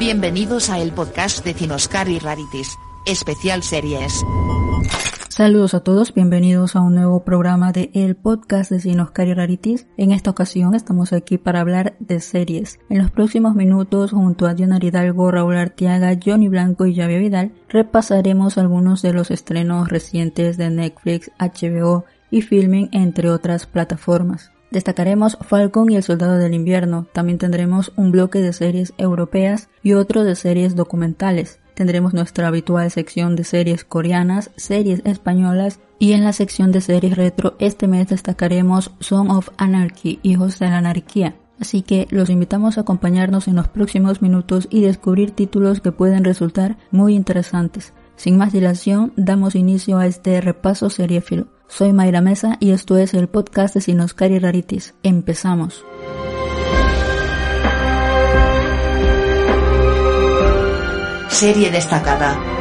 Bienvenidos a el podcast de Cinoscar y Rarities, especial series. Saludos a todos, bienvenidos a un nuevo programa de el podcast de Cinoscar y Rarities. En esta ocasión estamos aquí para hablar de series. En los próximos minutos, junto a Diana Hidalgo, Raúl Artiaga, Johnny Blanco y Javier Vidal, repasaremos algunos de los estrenos recientes de Netflix, HBO y Filming, entre otras plataformas. Destacaremos Falcon y el Soldado del Invierno. También tendremos un bloque de series europeas y otro de series documentales. Tendremos nuestra habitual sección de series coreanas, series españolas y en la sección de series retro este mes destacaremos Song of Anarchy, Hijos de la Anarquía. Así que los invitamos a acompañarnos en los próximos minutos y descubrir títulos que pueden resultar muy interesantes. Sin más dilación, damos inicio a este repaso seriéfilo. Soy Mayra Mesa y esto es el podcast de Sinoscar y Rarities. Empezamos. Serie destacada.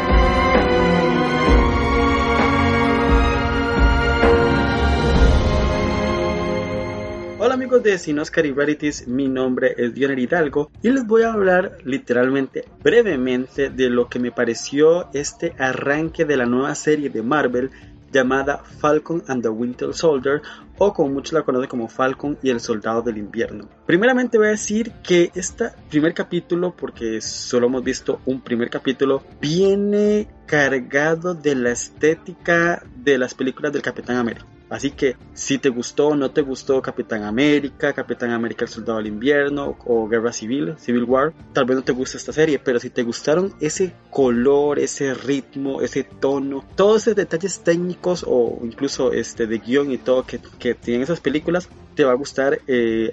Hola amigos de Sinoscar y Rarities, mi nombre es Dioner Hidalgo y les voy a hablar literalmente brevemente de lo que me pareció este arranque de la nueva serie de Marvel llamada Falcon and the Winter Soldier o como muchos la conocen como Falcon y el Soldado del Invierno. Primeramente voy a decir que este primer capítulo, porque solo hemos visto un primer capítulo, viene cargado de la estética de las películas del Capitán América. Así que si te gustó o no te gustó Capitán América, Capitán América el Soldado del Invierno o Guerra Civil, Civil War, tal vez no te guste esta serie, pero si te gustaron ese color, ese ritmo, ese tono, todos esos detalles técnicos o incluso este de guion y todo que, que tienen esas películas, te va a gustar eh,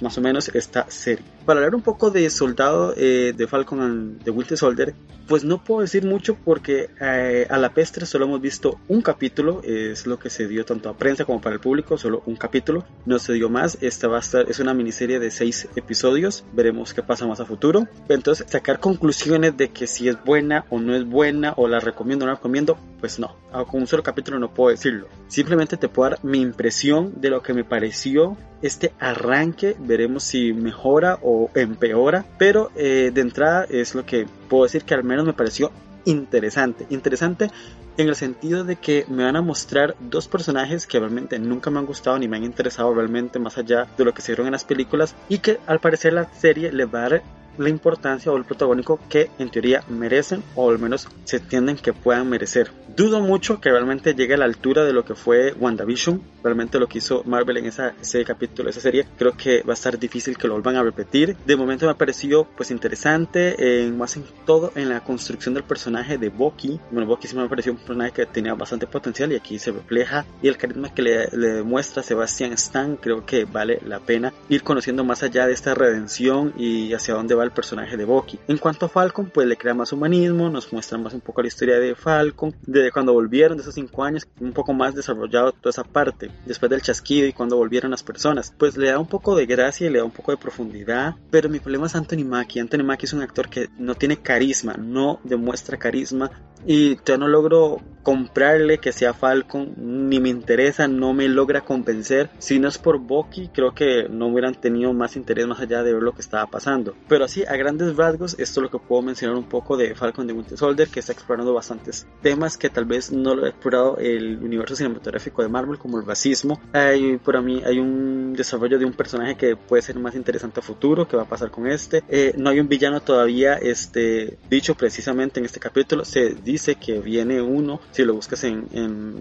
más o menos esta serie. Para hablar un poco de Soldado eh, de Falcon and the Winter Soldier, pues no puedo decir mucho porque eh, a la pestre solo hemos visto un capítulo, es lo que se dio tanto a prensa como para el público, solo un capítulo, no se dio más, esta va a estar, es una miniserie de seis episodios, veremos qué pasa más a futuro, entonces sacar conclusiones de que si es buena o no es buena o la recomiendo o no la recomiendo, pues no, con un solo capítulo no puedo decirlo, simplemente te puedo dar mi impresión de lo que me pareció este arranque, veremos si mejora o empeora, pero eh, de entrada es lo que puedo decir que al menos me pareció interesante, interesante en el sentido de que me van a mostrar dos personajes que realmente nunca me han gustado ni me han interesado realmente más allá de lo que se vieron en las películas y que al parecer la serie le va a dar la importancia o el protagónico que en teoría merecen o al menos se entienden que puedan merecer. Dudo mucho que realmente llegue a la altura de lo que fue WandaVision, realmente lo que hizo Marvel en esa, ese capítulo, esa serie, creo que va a estar difícil que lo vuelvan a repetir. De momento me ha parecido pues interesante, en, más en todo en la construcción del personaje de Bucky. Bueno, Bucky sí me pareció un personaje que tenía bastante potencial y aquí se refleja y el carisma que le, le demuestra Sebastian Stan creo que vale la pena ir conociendo más allá de esta redención y hacia dónde va el personaje de Bucky. En cuanto a Falcon, pues le crea más humanismo, nos muestra más un poco la historia de Falcon, de cuando volvieron de esos cinco años, un poco más desarrollado toda esa parte, después del chasquido y cuando volvieron las personas, pues le da un poco de gracia y le da un poco de profundidad, pero mi problema es Anthony Mackie. Anthony Mackie es un actor que no tiene carisma, no demuestra carisma y yo no logro comprarle que sea Falcon, ni me interesa, no me logra convencer. Si no es por Bucky, creo que no hubieran tenido más interés más allá de ver lo que estaba pasando. Pero así, a grandes rasgos, esto es lo que puedo mencionar un poco de Falcon de Winter Soldier, que está explorando bastantes temas que tal vez no lo ha explorado el universo cinematográfico de Marvel, como el racismo. Hay, por mí, hay un desarrollo de un personaje que puede ser más interesante a futuro, que va a pasar con este. Eh, no hay un villano todavía, este, dicho precisamente en este capítulo, se dice que viene uno, si lo buscas en, en,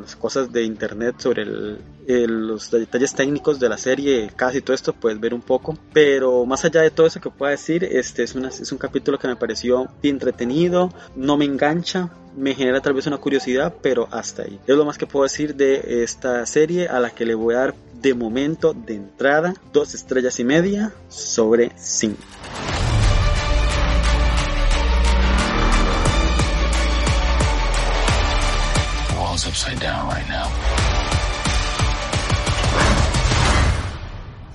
las cosas de internet sobre los detalles técnicos de la serie, casi todo esto, puedes ver un poco. Pero más allá de todo eso que pueda decir, este es, una, es un capítulo que me pareció entretenido, no me engancha, me genera tal vez una curiosidad, pero hasta ahí. Es lo más que puedo decir de esta serie a la que le voy a dar de momento de entrada dos estrellas y media sobre cinco. upside down right now.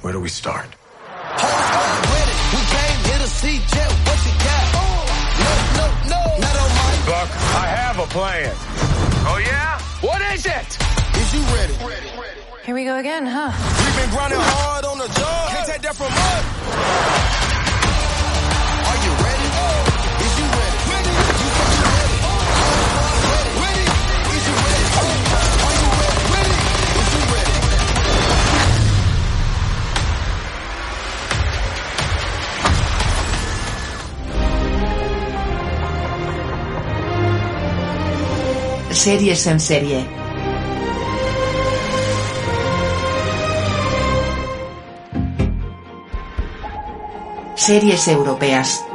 Where do we start? Buck, I have a plan. Oh yeah? What is it? Is you ready? Here we go again, huh? We've been grinding hard on the job. Can't take that from us. Series en serie. Series europeas.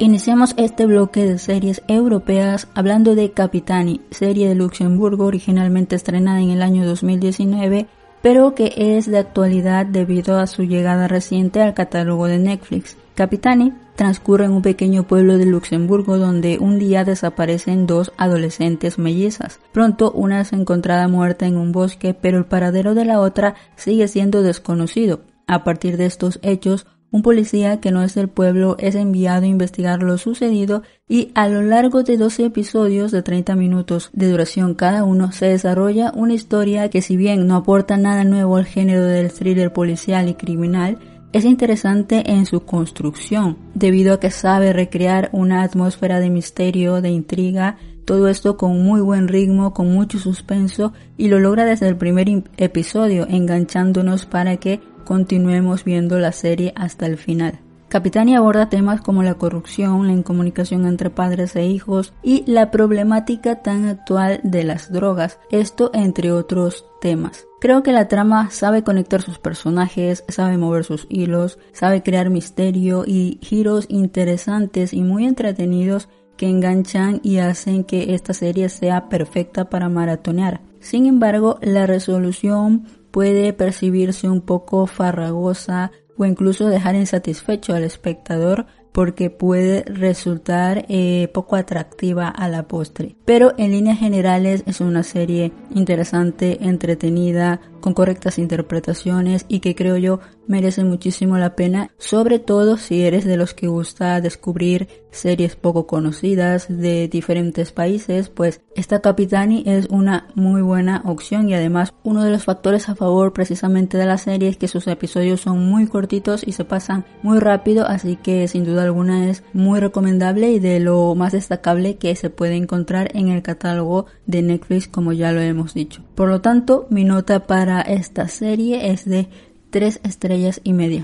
Iniciamos este bloque de series europeas hablando de Capitani, serie de Luxemburgo originalmente estrenada en el año 2019, pero que es de actualidad debido a su llegada reciente al catálogo de Netflix. Capitani transcurre en un pequeño pueblo de Luxemburgo donde un día desaparecen dos adolescentes mellizas. Pronto una es encontrada muerta en un bosque, pero el paradero de la otra sigue siendo desconocido. A partir de estos hechos, un policía que no es del pueblo es enviado a investigar lo sucedido y a lo largo de 12 episodios de 30 minutos de duración cada uno se desarrolla una historia que si bien no aporta nada nuevo al género del thriller policial y criminal, es interesante en su construcción, debido a que sabe recrear una atmósfera de misterio, de intriga, todo esto con muy buen ritmo, con mucho suspenso y lo logra desde el primer episodio, enganchándonos para que continuemos viendo la serie hasta el final. Capitani aborda temas como la corrupción, la incomunicación entre padres e hijos y la problemática tan actual de las drogas, esto entre otros temas. Creo que la trama sabe conectar sus personajes, sabe mover sus hilos, sabe crear misterio y giros interesantes y muy entretenidos que enganchan y hacen que esta serie sea perfecta para maratonear. Sin embargo, la resolución puede percibirse un poco farragosa o incluso dejar insatisfecho al espectador porque puede resultar eh, poco atractiva a la postre. Pero en líneas generales es una serie interesante, entretenida, con correctas interpretaciones y que creo yo merece muchísimo la pena, sobre todo si eres de los que gusta descubrir series poco conocidas de diferentes países, pues esta Capitani es una muy buena opción y además uno de los factores a favor precisamente de la serie es que sus episodios son muy cortitos y se pasan muy rápido, así que sin duda alguna es muy recomendable y de lo más destacable que se puede encontrar en el catálogo de Netflix como ya lo hemos dicho. Por lo tanto, mi nota para esta serie es de tres estrellas y media.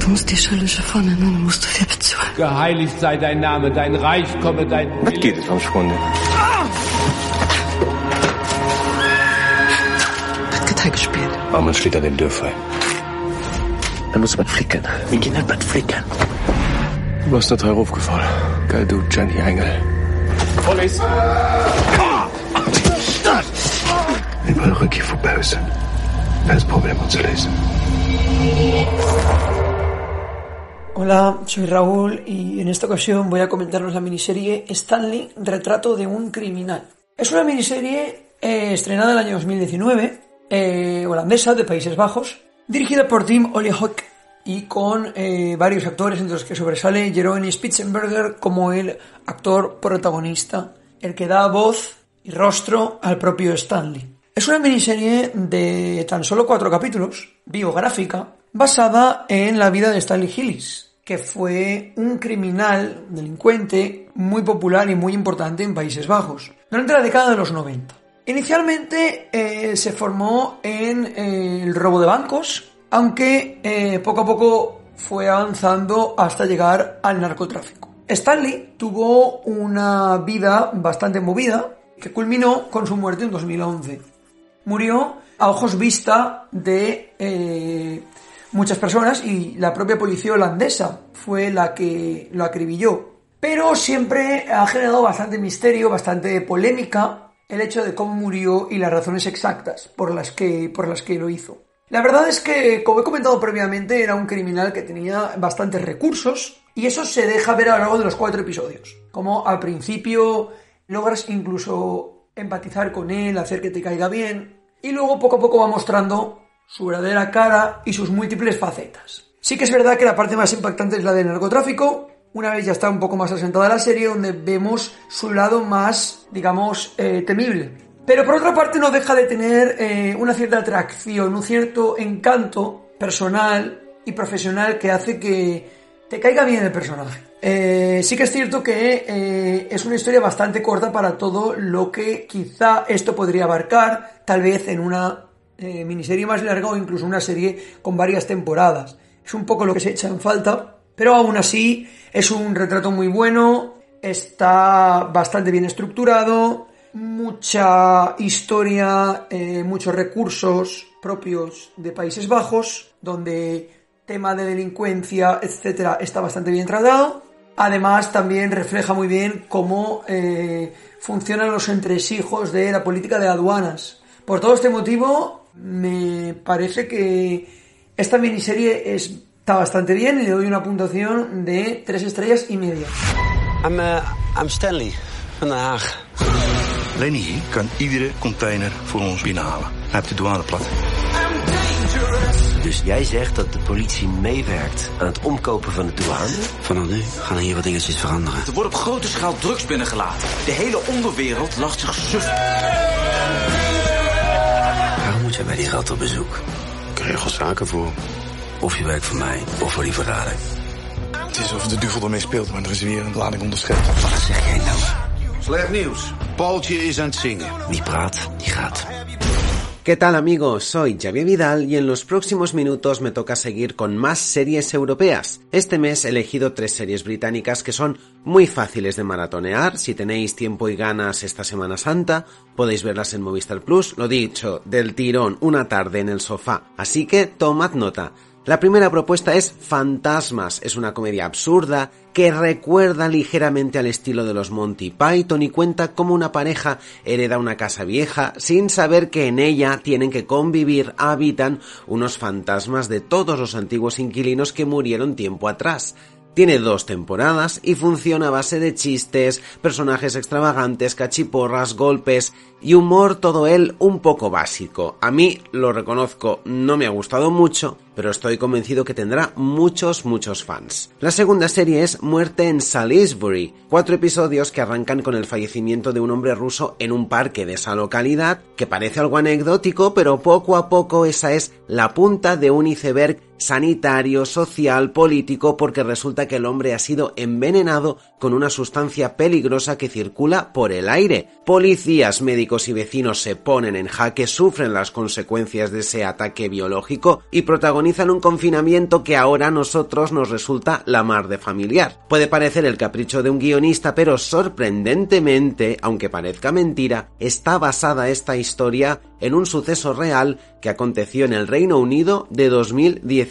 Du musst die Schillische vorne, ne? Du musst viel bezahlen. Geheiligt sei dein Name, dein Reich komme, dein. Was geht es am Schwunde? Ah! Hat Geteil gespielt. Oh, Warum steht er den Dörfer? Er muss was flicken. Wir gehen nicht was flicken. Du hast da drei aufgefallen. Geil, du, Gianni Engel. Police! Ah! Ah! Ah! Ah! Ah! Ah! Ah! Ah! Om te lezen. Hola, soy Raúl y en esta ocasión voy a comentaros la miniserie Stanley, Retrato de un criminal. Es una miniserie eh, estrenada en el año 2019, eh, holandesa, de Países Bajos, dirigida por Tim Oliehoek y con eh, varios actores, entre los que sobresale Jeroen Spitzenberger como el actor protagonista, el que da voz y rostro al propio Stanley. Es una miniserie de tan solo cuatro capítulos, biográfica, basada en la vida de Stanley Hillis, que fue un criminal, delincuente, muy popular y muy importante en Países Bajos, durante la década de los 90. Inicialmente eh, se formó en eh, el robo de bancos, aunque eh, poco a poco fue avanzando hasta llegar al narcotráfico. Stanley tuvo una vida bastante movida que culminó con su muerte en 2011. Murió a ojos vista de muchas personas y la propia policía holandesa fue la que lo acribilló. Pero siempre ha generado bastante misterio, bastante polémica el hecho de cómo murió y las razones exactas por las que, por las que lo hizo. La verdad es que, como he comentado previamente, era un criminal que tenía bastantes recursos y eso se deja ver a lo largo de los cuatro episodios. Como al principio logras incluso empatizar con él, hacer que te caiga bien y luego poco a poco va mostrando su verdadera cara y sus múltiples facetas. Sí que es verdad que la parte más impactante es la del narcotráfico, una vez ya está un poco más asentada la serie, donde vemos su lado más, digamos, eh, temible. Pero por otra parte no deja de tener eh, una cierta atracción, un cierto encanto personal y profesional que hace que te caiga bien el personaje. Eh, sí que es cierto que eh, es una historia bastante corta para todo lo que quizá esto podría abarcar, tal vez en una eh, miniserie más larga o incluso una serie con varias temporadas. Es un poco lo que se echa en falta, pero aún así es un retrato muy bueno, está bastante bien estructurado, mucha historia, muchos recursos propios de Países Bajos, donde tema de delincuencia, etcétera, está bastante bien tratado. Además, también refleja muy bien cómo eh, funcionan los entresijos de la política de aduanas. Por todo este motivo, me parece que esta miniserie está bastante bien y le doy una puntuación de tres estrellas y media. I'm, uh, I'm Stanley van Den Haag. Lenny kan iedere container voor ons binnenhalen. Hij heeft de douane plat. Dus jij zegt dat de politie meewerkt aan het omkopen van de douane? Vanaf nu gaan er hier wat dingetjes veranderen. Er wordt op grote schaal drugs binnengelaten. De hele onderwereld lacht zich suf. Waarom moet jij bij die rat op bezoek? Ik regel zaken voor hem. Of je werkt voor mij, of voor die verrader. Het is alsof de duivel ermee speelt, maar er is weer een lading onderschept. Wat zeg jij nou? Slecht nieuws. Paultje is aan het zingen. Wie praat, die gaat. ¿Qué tal amigos? Soy Xavier Vidal y en los próximos minutos me toca seguir con más series europeas. Este mes he elegido tres series británicas que son muy fáciles de maratonear. Si tenéis tiempo y ganas esta Semana Santa, podéis verlas en Movistar Plus, lo dicho, del tirón, una tarde en el sofá. Así que tomad nota. La primera propuesta es Fantasmas. Es una comedia absurda que recuerda ligeramente al estilo de los Monty Python y cuenta cómo una pareja hereda una casa vieja sin saber que en ella tienen que convivir, habitan unos fantasmas de todos los antiguos inquilinos que murieron tiempo atrás. Tiene dos temporadas y funciona a base de chistes, personajes extravagantes, cachiporras, golpes y humor, todo él un poco básico. A mí, lo reconozco, no me ha gustado mucho, pero estoy convencido que tendrá muchos, muchos fans. La segunda serie es Muerte en Salisbury, cuatro episodios que arrancan con el fallecimiento de un hombre ruso en un parque de esa localidad, que parece algo anecdótico, pero poco a poco esa es la punta de un iceberg sanitario, social, político, porque resulta que el hombre ha sido envenenado con una sustancia peligrosa que circula por el aire. Policías, médicos y vecinos se ponen en jaque, sufren las consecuencias de ese ataque biológico y protagonizan un confinamiento que ahora a nosotros nos resulta la mar de familiar. Puede parecer el capricho de un guionista, pero sorprendentemente, aunque parezca mentira, está basada esta historia en un suceso real que aconteció en el Reino Unido de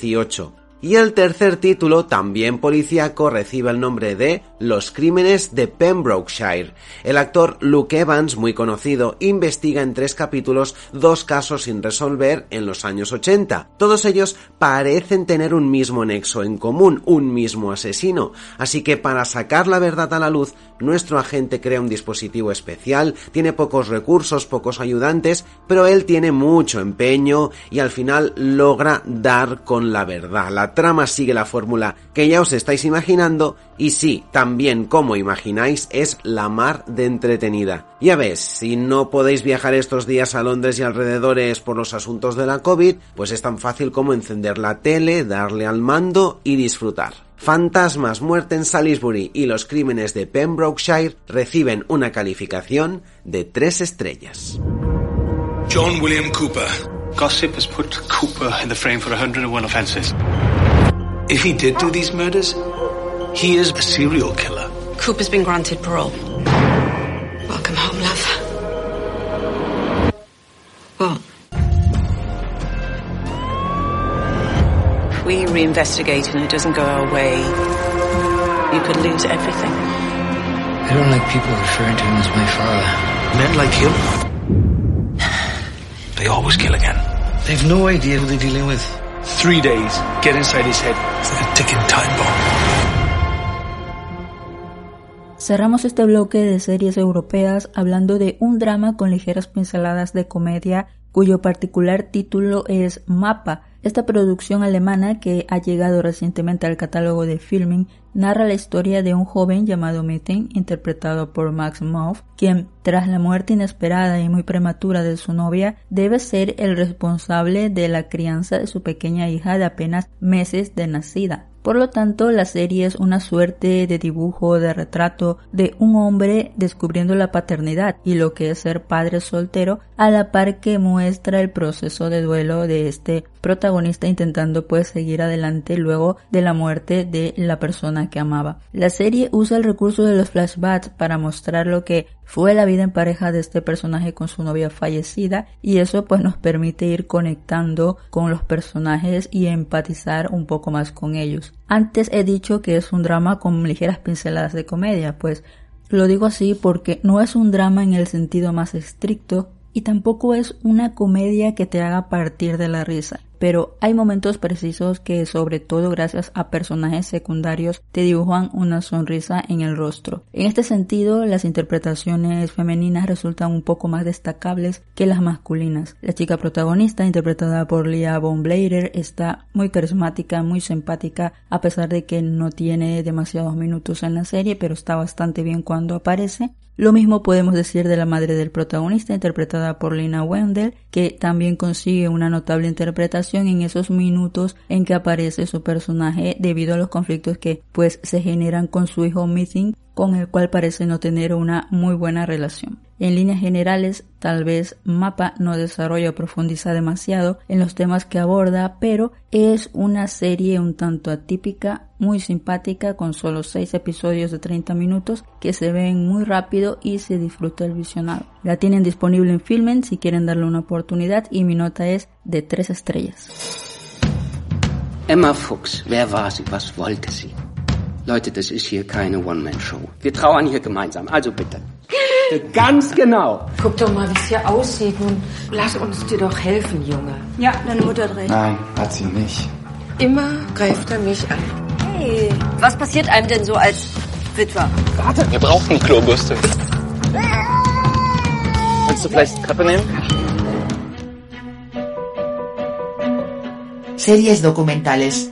2018. Y el tercer título, también policíaco, recibe el nombre de Los crímenes de Pembrokeshire. El actor Luke Evans, muy conocido, investiga en tres capítulos dos casos sin resolver en los años 80. Todos ellos parecen tener un mismo nexo en común, un mismo asesino. Así que para sacar la verdad a la luz, nuestro agente crea un dispositivo especial, tiene pocos recursos, pocos ayudantes, pero él tiene mucho empeño y al final logra dar con la verdad. La trama sigue la fórmula que ya os estáis imaginando y sí, también como imagináis es la mar de entretenida. Ya ves, si no podéis viajar estos días a Londres y alrededores por los asuntos de la COVID, pues es tan fácil como encender la tele, darle al mando y disfrutar. Fantasmas, muerte en Salisbury y los crímenes de Pembrokeshire reciben una calificación de 3 estrellas. John William Cooper. Gossip has put Cooper in the frame for 101 offences. If he did do these murders, he is a serial killer. Cooper's been granted parole. Welcome home, love. What? we reinvestigate and it doesn't go our way, you could lose everything. I don't like people referring to him as my father. Men like him, they always kill again. They've no idea who they're dealing with. Three days. Get inside his head. It's like a ticking time bomb. Cerramos este bloque de series europeas hablando de un drama con ligeras pinceladas de comedia cuyo particular título es Mapa. Esta producción alemana que ha llegado recientemente al catálogo de filming narra la historia de un joven llamado Mitten, interpretado por Max Moff, quien, tras la muerte inesperada y muy prematura de su novia, debe ser el responsable de la crianza de su pequeña hija de apenas meses de nacida. Por lo tanto, la serie es una suerte de dibujo, de retrato de un hombre descubriendo la paternidad y lo que es ser padre soltero, a la par que muestra el proceso de duelo de este protagonista intentando pues seguir adelante luego de la muerte de la persona que amaba. La serie usa el recurso de los flashbacks para mostrar lo que fue la vida en pareja de este personaje con su novia fallecida y eso pues nos permite ir conectando con los personajes y empatizar un poco más con ellos. Antes he dicho que es un drama con ligeras pinceladas de comedia, pues lo digo así porque no es un drama en el sentido más estricto y tampoco es una comedia que te haga partir de la risa pero hay momentos precisos que, sobre todo gracias a personajes secundarios, te dibujan una sonrisa en el rostro. En este sentido, las interpretaciones femeninas resultan un poco más destacables que las masculinas. La chica protagonista, interpretada por Leah Von Blader, está muy carismática, muy simpática, a pesar de que no tiene demasiados minutos en la serie, pero está bastante bien cuando aparece. Lo mismo podemos decir de la madre del protagonista, interpretada por Lina Wendell, que también consigue una notable interpretación en esos minutos en que aparece su personaje debido a los conflictos que pues se generan con su hijo Missing, con el cual parece no tener una muy buena relación. En líneas generales, tal vez Mapa no desarrolla o profundiza demasiado en los temas que aborda, pero es una serie un tanto atípica, muy simpática, con solo 6 episodios de 30 minutos que se ven muy rápido y se disfruta el visionado. La tienen disponible en Filmen si quieren darle una oportunidad y mi nota es de 3 estrellas. Emma Fuchs, wer war sie, was wollte sie? Leute, das ist hier keine One-Man-Show. Wir trauern hier gemeinsam, also bitte. Ganz genau. Guck doch mal, wie es hier aussieht. Nun, lass uns dir doch helfen, Junge. Ja, deine Mutter hat recht. Nein, hat sie nicht. Immer greift er mich an. Hey, was passiert einem denn so als Witwer? Warte, wir brauchen eine Klobürste. Willst du vielleicht Treppe nehmen? Series documentales.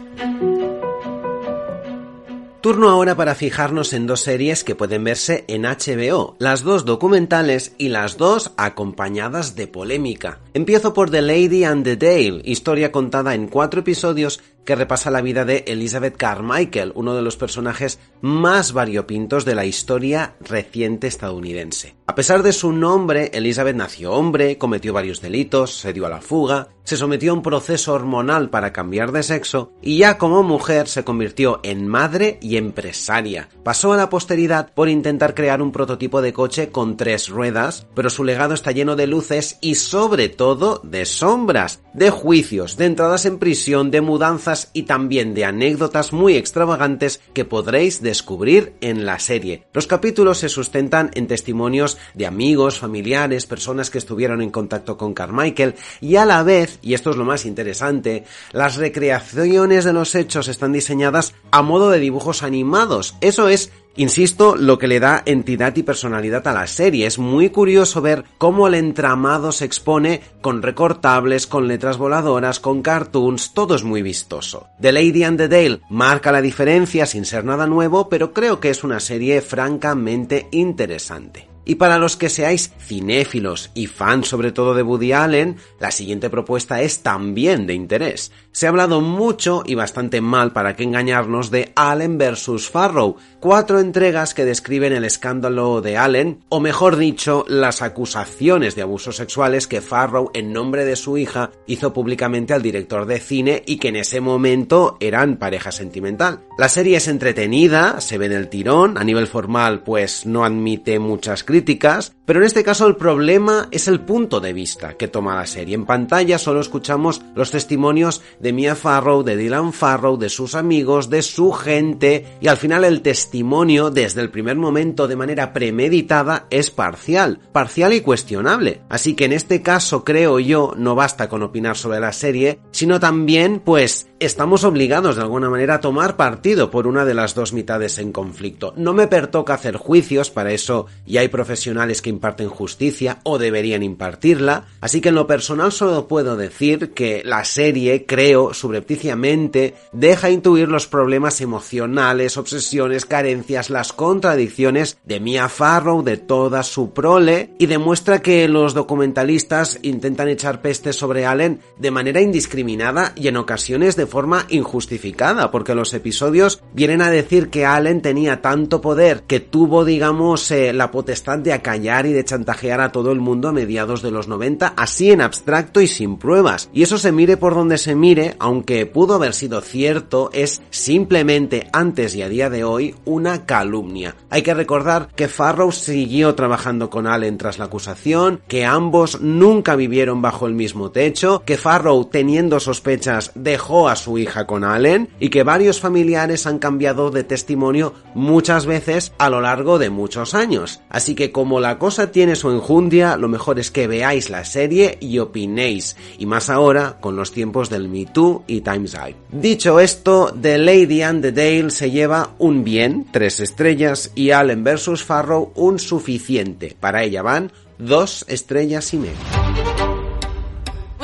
Turno ahora para fijarnos en dos series que pueden verse en HBO, las dos documentales y las dos acompañadas de polémica. Empiezo por The Lady and the Dale, historia contada en cuatro episodios que repasa la vida de Elizabeth Carmichael, uno de los personajes más variopintos de la historia reciente estadounidense. A pesar de su nombre, Elizabeth nació hombre, cometió varios delitos, se dio a la fuga, se sometió a un proceso hormonal para cambiar de sexo y ya como mujer se convirtió en madre y empresaria. Pasó a la posteridad por intentar crear un prototipo de coche con tres ruedas, pero su legado está lleno de luces y sobre todo de sombras, de juicios, de entradas en prisión, de mudanzas y también de anécdotas muy extravagantes que podréis descubrir en la serie. Los capítulos se sustentan en testimonios de amigos, familiares, personas que estuvieron en contacto con Carmichael y a la vez, y esto es lo más interesante, las recreaciones de los hechos están diseñadas a modo de dibujos animados. Eso es Insisto, lo que le da entidad y personalidad a la serie. Es muy curioso ver cómo el entramado se expone con recortables, con letras voladoras, con cartoons, todo es muy vistoso. The Lady and the Dale marca la diferencia sin ser nada nuevo, pero creo que es una serie francamente interesante. Y para los que seáis cinéfilos y fans sobre todo de Woody Allen, la siguiente propuesta es también de interés. Se ha hablado mucho y bastante mal para que engañarnos de Allen vs. Farrow, cuatro entregas que describen el escándalo de Allen, o mejor dicho, las acusaciones de abusos sexuales que Farrow en nombre de su hija hizo públicamente al director de cine y que en ese momento eran pareja sentimental. La serie es entretenida, se ve del tirón, a nivel formal pues no admite muchas críticas, Pero en este caso el problema es el punto de vista que toma la serie. En pantalla solo escuchamos los testimonios de Mia Farrow, de Dylan Farrow, de sus amigos, de su gente y al final el testimonio desde el primer momento de manera premeditada es parcial, parcial y cuestionable. Así que en este caso creo yo no basta con opinar sobre la serie, sino también pues estamos obligados de alguna manera a tomar partido por una de las dos mitades en conflicto. No me pertoca hacer juicios, para eso ya hay profesionales que imparten justicia o deberían impartirla, así que en lo personal solo puedo decir que la serie, creo, subrepticiamente, deja intuir los problemas emocionales, obsesiones, carencias, las contradicciones de Mia Farrow, de toda su prole, y demuestra que los documentalistas intentan echar peste sobre Allen de manera indiscriminada y en ocasiones de forma injustificada, porque los episodios vienen a decir que Allen tenía tanto poder que tuvo, digamos, eh, la potestad de acallar de chantajear a todo el mundo a mediados de los 90, así en abstracto y sin pruebas. Y eso se mire por donde se mire, aunque pudo haber sido cierto, es simplemente antes y a día de hoy una calumnia. Hay que recordar que Farrow siguió trabajando con Allen tras la acusación, que ambos nunca vivieron bajo el mismo techo, que Farrow teniendo sospechas dejó a su hija con Allen y que varios familiares han cambiado de testimonio muchas veces a lo largo de muchos años. Así que como la cosa tiene su enjundia, lo mejor es que veáis la serie y opinéis, y más ahora con los tiempos del Me Too y Time's Up. Dicho esto, The Lady and the Dale se lleva un bien, tres estrellas, y Allen vs. Farrow un suficiente. Para ella van dos estrellas y media.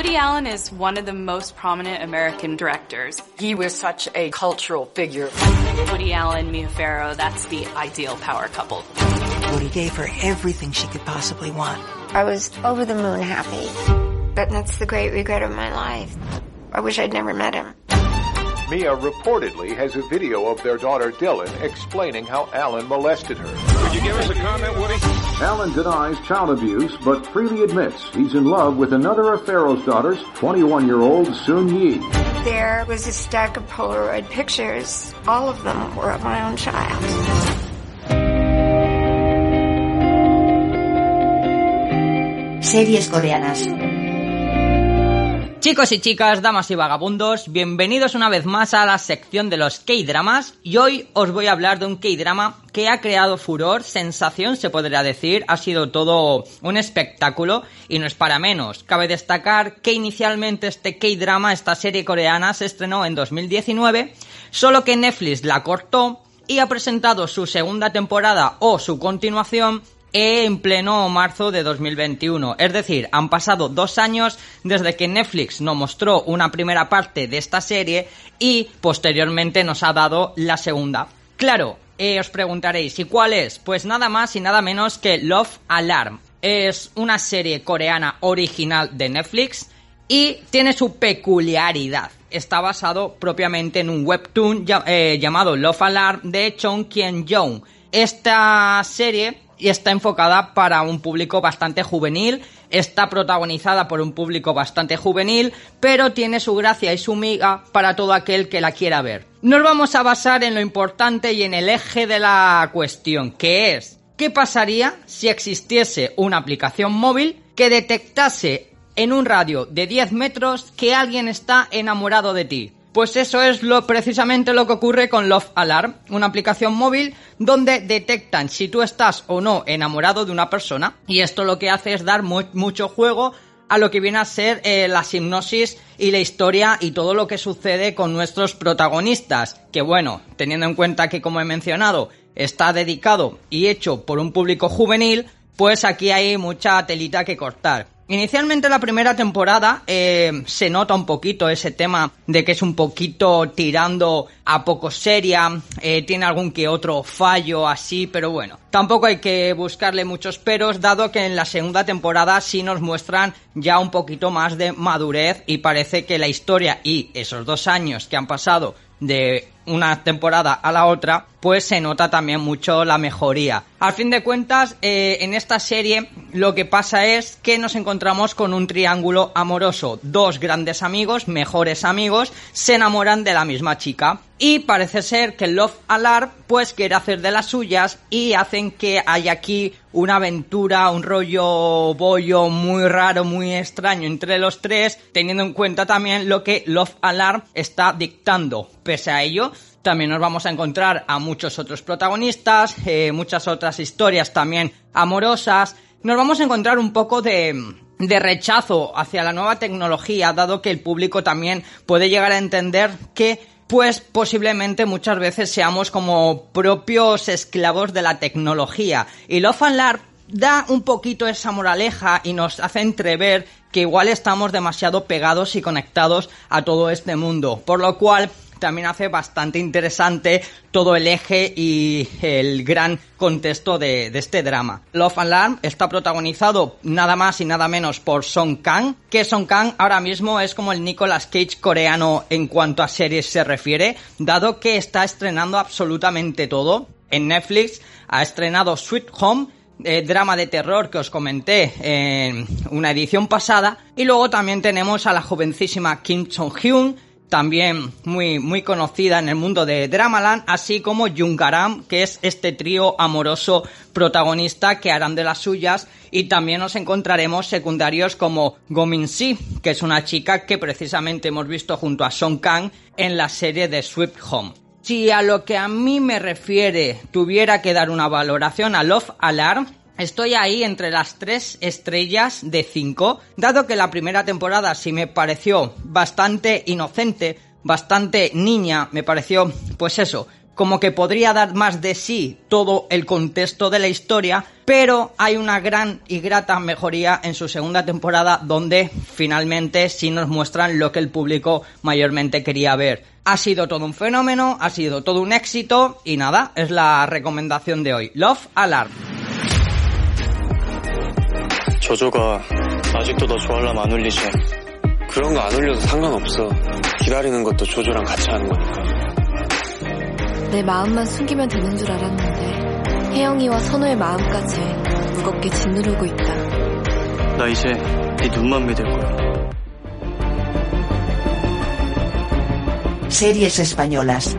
Woody Allen is one of the most prominent American directors. He was such a cultural figure. Woody Allen, Mia Farrow, that's the ideal power couple. Woody gave her everything she could possibly want. I was over the moon happy. But that's the great regret of my life. I wish I'd never met him. Mia reportedly has a video of their daughter Dylan explaining how Alan molested her. Could you give us a comment, Woody? Alan denies child abuse, but freely admits he's in love with another of Pharaoh's daughters, 21-year-old Sun Yi. There was a stack of Polaroid pictures. All of them were of my own child. Series coreanas. Chicos y chicas, damas y vagabundos, bienvenidos una vez más a la sección de los K-dramas y hoy os voy a hablar de un K-drama que ha creado furor, sensación se podría decir, ha sido todo un espectáculo y no es para menos. Cabe destacar que inicialmente este K-drama, esta serie coreana, se estrenó en 2019, solo que Netflix la cortó y ha presentado su segunda temporada o su continuación en pleno marzo de 2021. Es decir, han pasado dos años desde que Netflix nos mostró una primera parte de esta serie y posteriormente nos ha dado la segunda. Claro, eh, os preguntaréis, ¿y cuál es? Pues nada más y nada menos que Love Alarm. Es una serie coreana original de Netflix y tiene su peculiaridad. Está basado propiamente en un webtoon eh, llamado Love Alarm de Chong Kien-jong. Esta serie y está enfocada para un público bastante juvenil, está protagonizada por un público bastante juvenil, pero tiene su gracia y su miga para todo aquel que la quiera ver. Nos vamos a basar en lo importante y en el eje de la cuestión, que es ¿qué pasaría si existiese una aplicación móvil que detectase en un radio de 10 metros que alguien está enamorado de ti? Pues eso es lo precisamente lo que ocurre con Love Alarm, una aplicación móvil donde detectan si tú estás o no enamorado de una persona y esto lo que hace es dar mucho juego a lo que viene a ser eh, la hipnosis y la historia y todo lo que sucede con nuestros protagonistas. Que bueno, teniendo en cuenta que como he mencionado está dedicado y hecho por un público juvenil, pues aquí hay mucha telita que cortar. Inicialmente la primera temporada eh, se nota un poquito ese tema de que es un poquito tirando a poco seria, eh, tiene algún que otro fallo así, pero bueno, tampoco hay que buscarle muchos peros, dado que en la segunda temporada sí nos muestran ya un poquito más de madurez y parece que la historia y esos dos años que han pasado de una temporada a la otra, pues se nota también mucho la mejoría. Al fin de cuentas, eh, en esta serie lo que pasa es que nos encontramos con un triángulo amoroso. Dos grandes amigos, mejores amigos, se enamoran de la misma chica. Y parece ser que Love Alarm pues quiere hacer de las suyas y hacen que haya aquí una aventura, un rollo bollo muy raro, muy extraño entre los tres, teniendo en cuenta también lo que Love Alarm está dictando. Pese a ello, también nos vamos a encontrar a muchos otros protagonistas, eh, muchas otras historias también amorosas. Nos vamos a encontrar un poco de, de rechazo hacia la nueva tecnología, dado que el público también puede llegar a entender que pues posiblemente muchas veces seamos como propios esclavos de la tecnología. Y Love and da un poquito esa moraleja y nos hace entrever que igual estamos demasiado pegados y conectados a todo este mundo. Por lo cual también hace bastante interesante todo el eje y el gran contexto de, este drama. Love Alarm está protagonizado nada más y nada menos por Song Kang, que Song Kang ahora mismo es como el Nicolas Cage coreano en cuanto a series se refiere, dado que está estrenando absolutamente todo. En Netflix ha estrenado Sweet Home, eh, drama de terror que os comenté en una edición pasada. Y luego también tenemos a la jovencísima Kim Jong-hyun, también muy, muy conocida en el mundo de Dramaland, así como Jungaram, que es este trío amoroso protagonista que harán de las suyas, y también nos encontraremos secundarios como Gomin Si, que es una chica que precisamente hemos visto junto a Song Kang en la serie de Sweet Home. Si a lo que a mí me refiere tuviera que dar una valoración a Love Alarm, Estoy ahí entre las tres estrellas de cinco, dado que la primera temporada sí me pareció bastante inocente, bastante niña, me pareció, pues eso, como que podría dar más de sí todo el contexto de la historia, pero hay una gran y grata mejoría en su segunda temporada donde finalmente sí nos muestran lo que el público mayormente quería ver. Ha sido todo un fenómeno, ha sido todo un éxito y nada, es la recomendación de hoy. Love Alarm. 조조가 아직도 너 좋아하려면 안 울리지? 그런 거 안 울려도 상관없어. 기다리는 것도 조조랑 같이 하는 거니까. 내 마음만 숨기면 되는 줄 알았는데 혜영이와 선우의 마음까지 무겁게 짓누르고 있다. 나 이제 네 눈만 믿을 거야. Series españolas.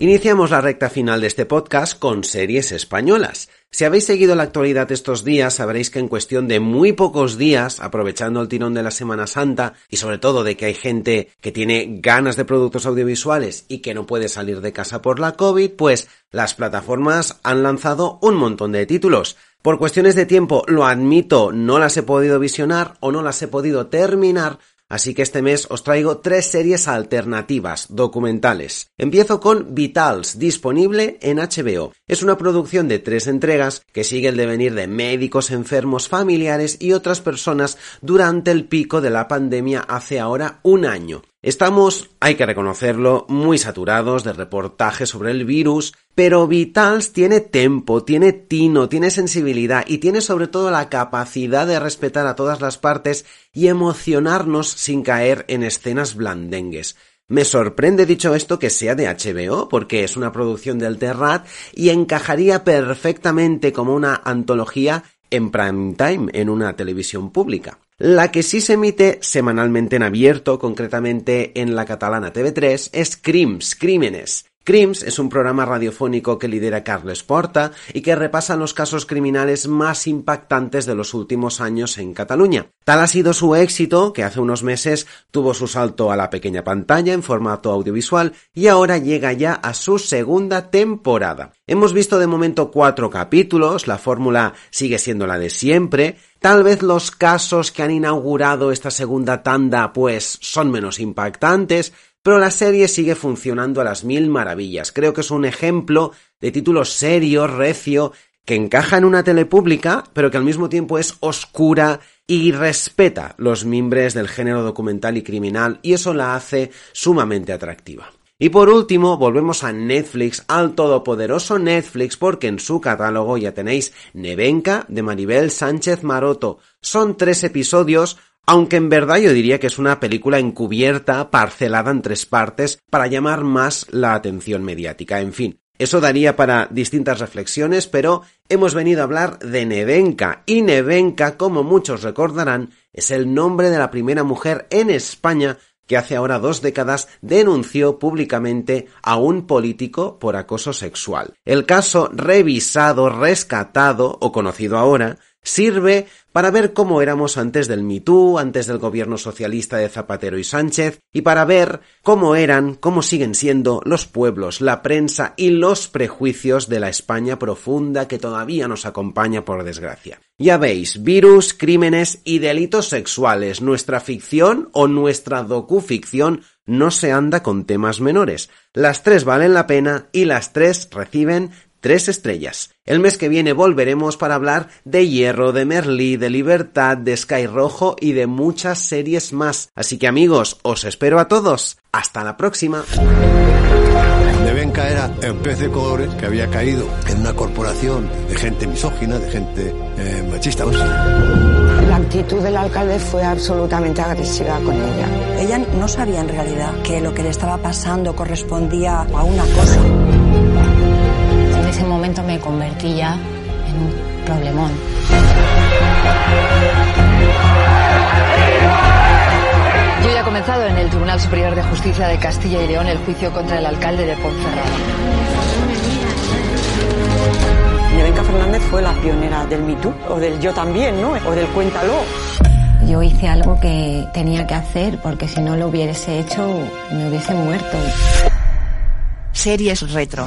Iniciamos la recta final de este podcast con series españolas. Si habéis seguido la actualidad estos días, sabréis que en cuestión de muy pocos días, aprovechando el tirón de la Semana Santa y sobre todo de que hay gente que tiene ganas de productos audiovisuales y que no puede salir de casa por la COVID, pues las plataformas han lanzado un montón de títulos. Por cuestiones de tiempo, lo admito, no las he podido visionar o no las he podido terminar, Así que este mes os traigo tres series alternativas, documentales. Empiezo con Vitals, disponible en HBO. Es una producción de tres entregas que sigue el devenir de médicos enfermos familiares y otras personas durante el pico de la pandemia hace ahora un año. Estamos, hay que reconocerlo, muy saturados de reportajes sobre el virus, pero Vitals tiene tempo, tiene tino, tiene sensibilidad y tiene sobre todo la capacidad de respetar a todas las partes y emocionarnos sin caer en escenas blandengues. Me sorprende dicho esto que sea de HBO, porque es una producción del Terrat y encajaría perfectamente como una antología en prime time en una televisión pública. La que sí se emite semanalmente en abierto, concretamente en la catalana TV3, es Crims, Crímenes, Crims es un programa radiofónico que lidera Carles Porta y que repasa los casos criminales más impactantes de los últimos años en Cataluña. Tal ha sido su éxito que hace unos meses tuvo su salto a la pequeña pantalla en formato audiovisual y ahora llega ya a su segunda temporada. Hemos visto de momento cuatro capítulos, la fórmula sigue siendo la de siempre, Tal vez los casos que han inaugurado esta segunda tanda pues son menos impactantes, pero la serie sigue funcionando a las mil maravillas. Creo que es un ejemplo de título serio, recio, que encaja en una tele pública, pero que al mismo tiempo es oscura y respeta los mimbres del género documental y criminal, y eso la hace sumamente atractiva. Y por último, volvemos a Netflix, al todopoderoso Netflix, porque en su catálogo ya tenéis Nevenka de Maribel Sánchez Maroto. Son tres episodios aunque en verdad yo diría que es una película encubierta, parcelada en tres partes, para llamar más la atención mediática. En fin, eso daría para distintas reflexiones, pero hemos venido a hablar de Nevenka, y Nevenka, como muchos recordarán, es el nombre de la primera mujer en España que hace ahora dos décadas denunció públicamente a un político por acoso sexual. El caso revisado, rescatado o conocido ahora sirve para ver cómo éramos antes del MeToo, antes del gobierno socialista de Zapatero y Sánchez, y para ver cómo eran, cómo siguen siendo los pueblos, la prensa y los prejuicios de la España profunda que todavía nos acompaña por desgracia. Ya veis, virus, crímenes y delitos sexuales, nuestra ficción o nuestra docuficción no se anda con temas menores. Las tres valen la pena y las tres reciben tres estrellas. El mes que viene volveremos para hablar de Hierro, de Merlí, de Libertad, de Sky Rojo y de muchas series más. Así que amigos, os espero a todos. Hasta la próxima. Nevenka era el pez de colores que había caído en una corporación de gente misógina, de gente eh, machista. La actitud del alcalde fue absolutamente agresiva con ella. Ella no sabía en realidad que lo que le estaba pasando correspondía a una cosa ese momento me convertí ya en un problemón. Yo ya he comenzado en el Tribunal Superior de Justicia de Castilla y León el juicio contra el alcalde de Ponferrada. Nevenka Fernández fue la pionera del Me o del Yo también, ¿no? O del Cuéntalo. Yo hice algo que tenía que hacer porque si no lo hubiese hecho me hubiese muerto. Series retro.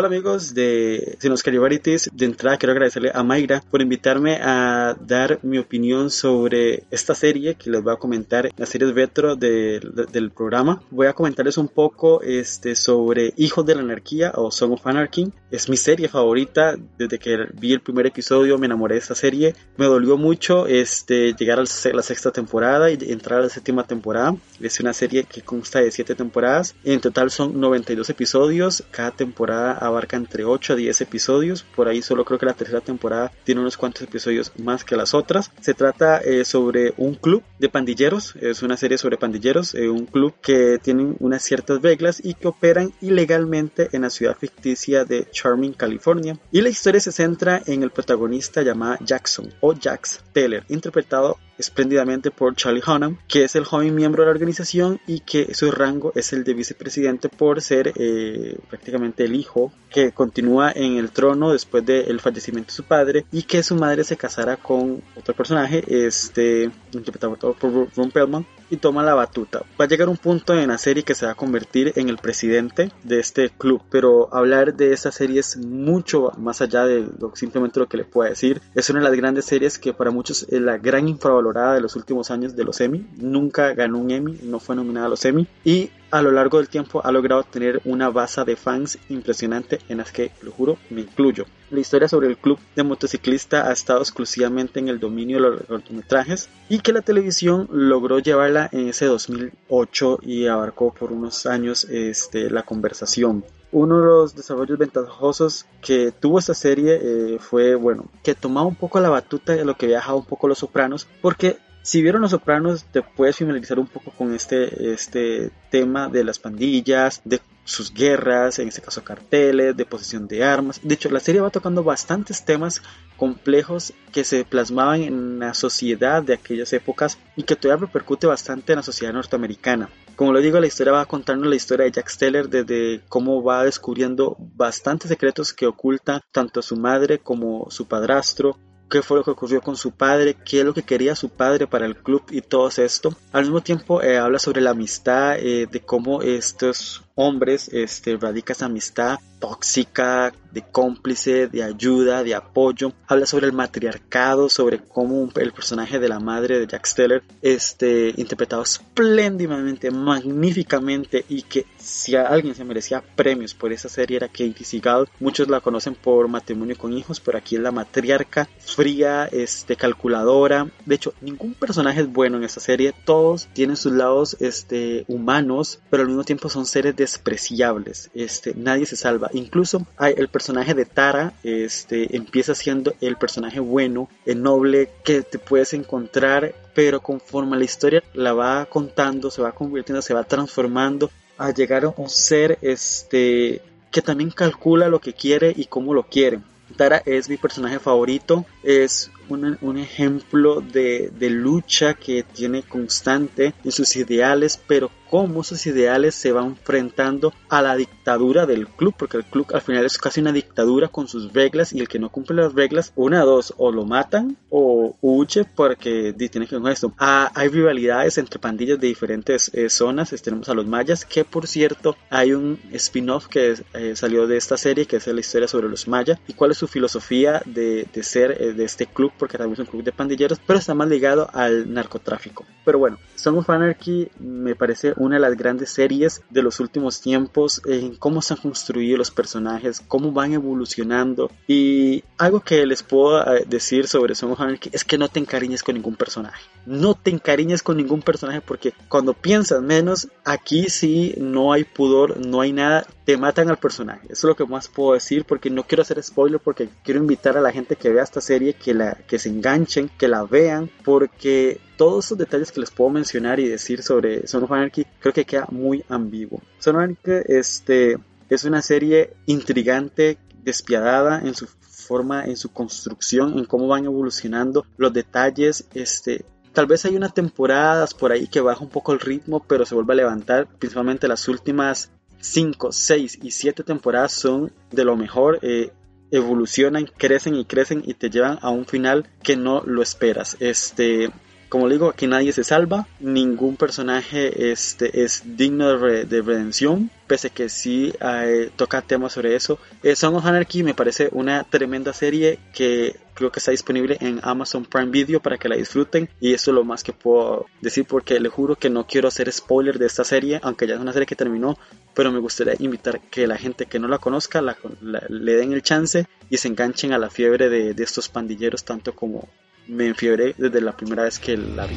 Hola amigos de Sinos Varities. De entrada quiero agradecerle a Mayra por invitarme a dar mi opinión sobre esta serie que les voy a comentar, la serie retro del programa. Voy a comentarles un poco este, sobre Hijos de la Anarquía o Song of Anarchy. Es mi serie favorita. Desde que vi el primer episodio me enamoré de esta serie. Me dolió mucho este, llegar a la sexta temporada y entrar a la séptima temporada. Es una serie que consta de siete temporadas. En total son 92 episodios. Cada temporada abarca entre 8 a 10 episodios, por ahí solo creo que la tercera temporada tiene unos cuantos episodios más que las otras. Se trata eh, sobre un club de pandilleros, es una serie sobre pandilleros, eh, un club que tienen unas ciertas reglas y que operan ilegalmente en la ciudad ficticia de Charming, California. Y la historia se centra en el protagonista llamado Jackson o Jax Taylor, interpretado espléndidamente por Charlie Hunnam, que es el joven miembro de la organización y que su rango es el de vicepresidente por ser eh, prácticamente el hijo que continúa en el trono después del fallecimiento de su padre y que su madre se casara con otro personaje, este, interpretado por Ron Pellman, y toma la batuta. Va a llegar un punto en la serie que se va a convertir en el presidente de este club, pero hablar de esta serie es mucho más allá de lo, simplemente lo que le puedo decir. Es una de las grandes series que para muchos es la gran infravalorada de los últimos años de los Emmy. Nunca ganó un Emmy, no fue nominada a los Emmy y a lo largo del tiempo ha logrado tener una base de fans impresionante en las que, lo juro, me incluyo. La historia sobre el club de motociclista ha estado exclusivamente en el dominio de los cortometrajes y que la televisión logró llevarla en ese 2008 y abarcó por unos años este, la conversación. Uno de los desarrollos ventajosos que tuvo esta serie eh, fue, bueno, que tomaba un poco la batuta de lo que viajaba un poco Los Sopranos, porque si vieron Los Sopranos, te puedes familiarizar un poco con este, este tema de las pandillas, de sus guerras, en este caso carteles, de posesión de armas. De hecho, la serie va tocando bastantes temas complejos que se plasmaban en la sociedad de aquellas épocas y que todavía repercute bastante en la sociedad norteamericana. Como lo digo, la historia va contando la historia de Jack Steller desde cómo va descubriendo bastantes secretos que oculta tanto a su madre como su padrastro, qué fue lo que ocurrió con su padre, qué es lo que quería su padre para el club y todo esto. Al mismo tiempo eh, habla sobre la amistad, eh, de cómo estos hombres este, radica esa amistad tóxica, de cómplice, de ayuda, de apoyo. Habla sobre el matriarcado, sobre cómo el personaje de la madre de Jack Steller, este, interpretado espléndidamente, magníficamente y que si alguien se merecía premios por esa serie era Katie Seagal. Muchos la conocen por matrimonio con hijos, pero aquí es la matriarca fría, este, calculadora. De hecho, ningún personaje es bueno en esta serie. Todos tienen sus lados este, humanos, pero al mismo tiempo son seres despreciables. Este, nadie se salva. Incluso hay el personaje de Tara este, empieza siendo el personaje bueno, el noble que te puedes encontrar, pero conforme la historia la va contando, se va convirtiendo, se va transformando a llegar a un ser este, que también calcula lo que quiere y cómo lo quiere. Tara es mi personaje favorito, es un, ejemplo de, de, lucha que tiene constante en sus ideales, pero cómo sus ideales se van enfrentando a la dictadura del club, porque el club al final es casi una dictadura con sus reglas y el que no cumple las reglas, una dos, o lo matan o huye porque tiene que ver con esto. Ah, hay rivalidades entre pandillas de diferentes eh, zonas, tenemos a los mayas, que por cierto hay un spin-off que eh, salió de esta serie, que es la historia sobre los mayas, y cuál es su filosofía de, de ser eh, de este club, porque también es un club de pandilleros, pero está más ligado al narcotráfico. Pero bueno, Song of Anarchy me parece una de las grandes series de los últimos tiempos en cómo se han construido los personajes, cómo van evolucionando y algo que les puedo eh, decir sobre Song of Anarchy es que no te encariñes con ningún personaje. No te encariñes con ningún personaje porque cuando piensas menos, aquí sí no hay pudor, no hay nada, te matan al personaje. Eso es lo que más puedo decir porque no quiero hacer spoiler porque quiero invitar a la gente que vea esta serie que la que se enganchen, que la vean porque todos esos detalles que les puedo mencionar y decir sobre Son of Anarchy creo que queda muy ambiguo. Son of Anarchy este, es una serie intrigante, despiadada en su forma, en su construcción, en cómo van evolucionando los detalles, este, Tal vez hay unas temporadas por ahí que baja un poco el ritmo, pero se vuelve a levantar. Principalmente las últimas 5, 6 y 7 temporadas son de lo mejor. Eh, evolucionan, crecen y crecen y te llevan a un final que no lo esperas. Este, como digo, aquí nadie se salva, ningún personaje este, es digno de, redención, pese que sí eh, toca temas sobre eso. Eh, Song of Anarchy me parece una tremenda serie que creo que está disponible en Amazon Prime Video para que la disfruten y eso es lo más que puedo decir porque le juro que no quiero hacer spoiler de esta serie, aunque ya es una serie que terminó, pero me gustaría invitar que la gente que no la conozca le den el chance y se enganchen a la fiebre de, de estos pandilleros tanto como me enfiebré desde la primera vez que la vi.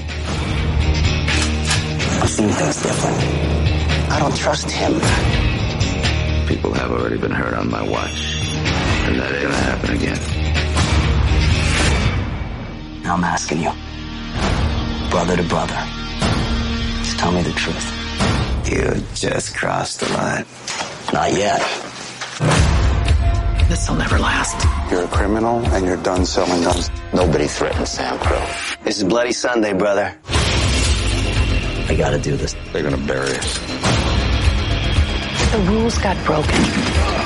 I don't trust him. People have already been hurt on my watch, and that ain't gonna happen again. I'm asking you, brother to brother, just tell me the truth. You just crossed the line. Not yet. This'll never last. You're a criminal and you're done selling guns. Nobody threatens Sam Crow. This is Bloody Sunday, brother. I gotta do this. They're gonna bury us. The rules got broken.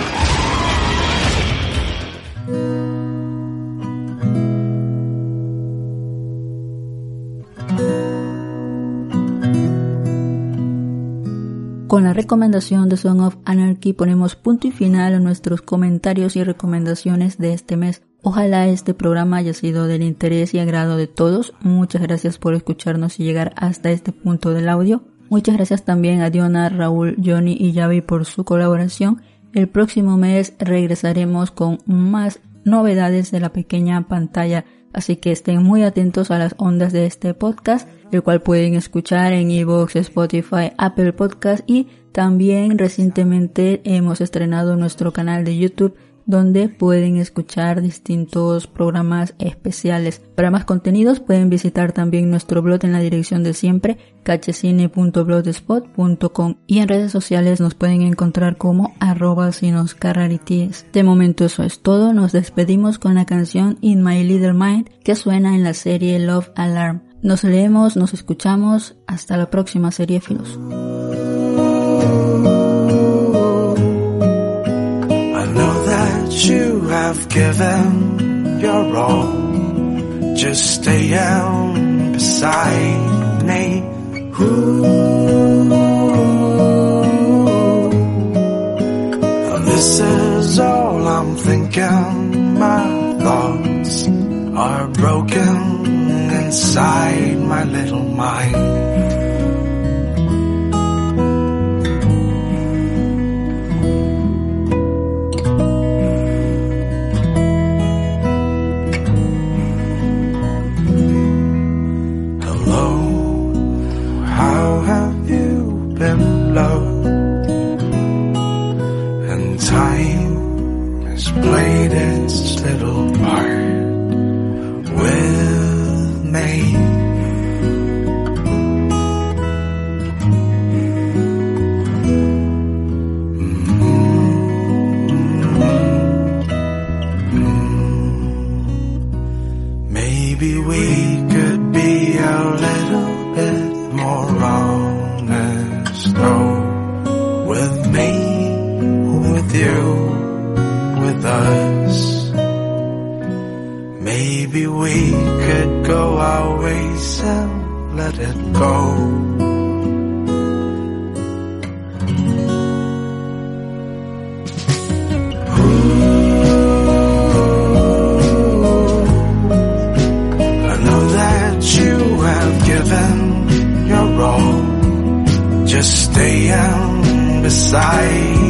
Con la recomendación de Song of Anarchy ponemos punto y final a nuestros comentarios y recomendaciones de este mes. Ojalá este programa haya sido del interés y agrado de todos. Muchas gracias por escucharnos y llegar hasta este punto del audio. Muchas gracias también a Diona, Raúl, Johnny y Yavi por su colaboración. El próximo mes regresaremos con más novedades de la pequeña pantalla, así que estén muy atentos a las ondas de este podcast, el cual pueden escuchar en iVoox, Spotify, Apple Podcast y también recientemente hemos estrenado nuestro canal de YouTube donde pueden escuchar distintos programas especiales. Para más contenidos pueden visitar también nuestro blog en la dirección de siempre, cachecine.blogspot.com y en redes sociales nos pueden encontrar como arroba sinoscarrarities. De momento eso es todo, nos despedimos con la canción In My Little Mind que suena en la serie Love Alarm. Nos leemos, nos escuchamos, hasta la próxima serie Filos. You have given your all. Just staying beside me. Ooh. this is all I'm thinking. My thoughts are broken inside my little mind. light.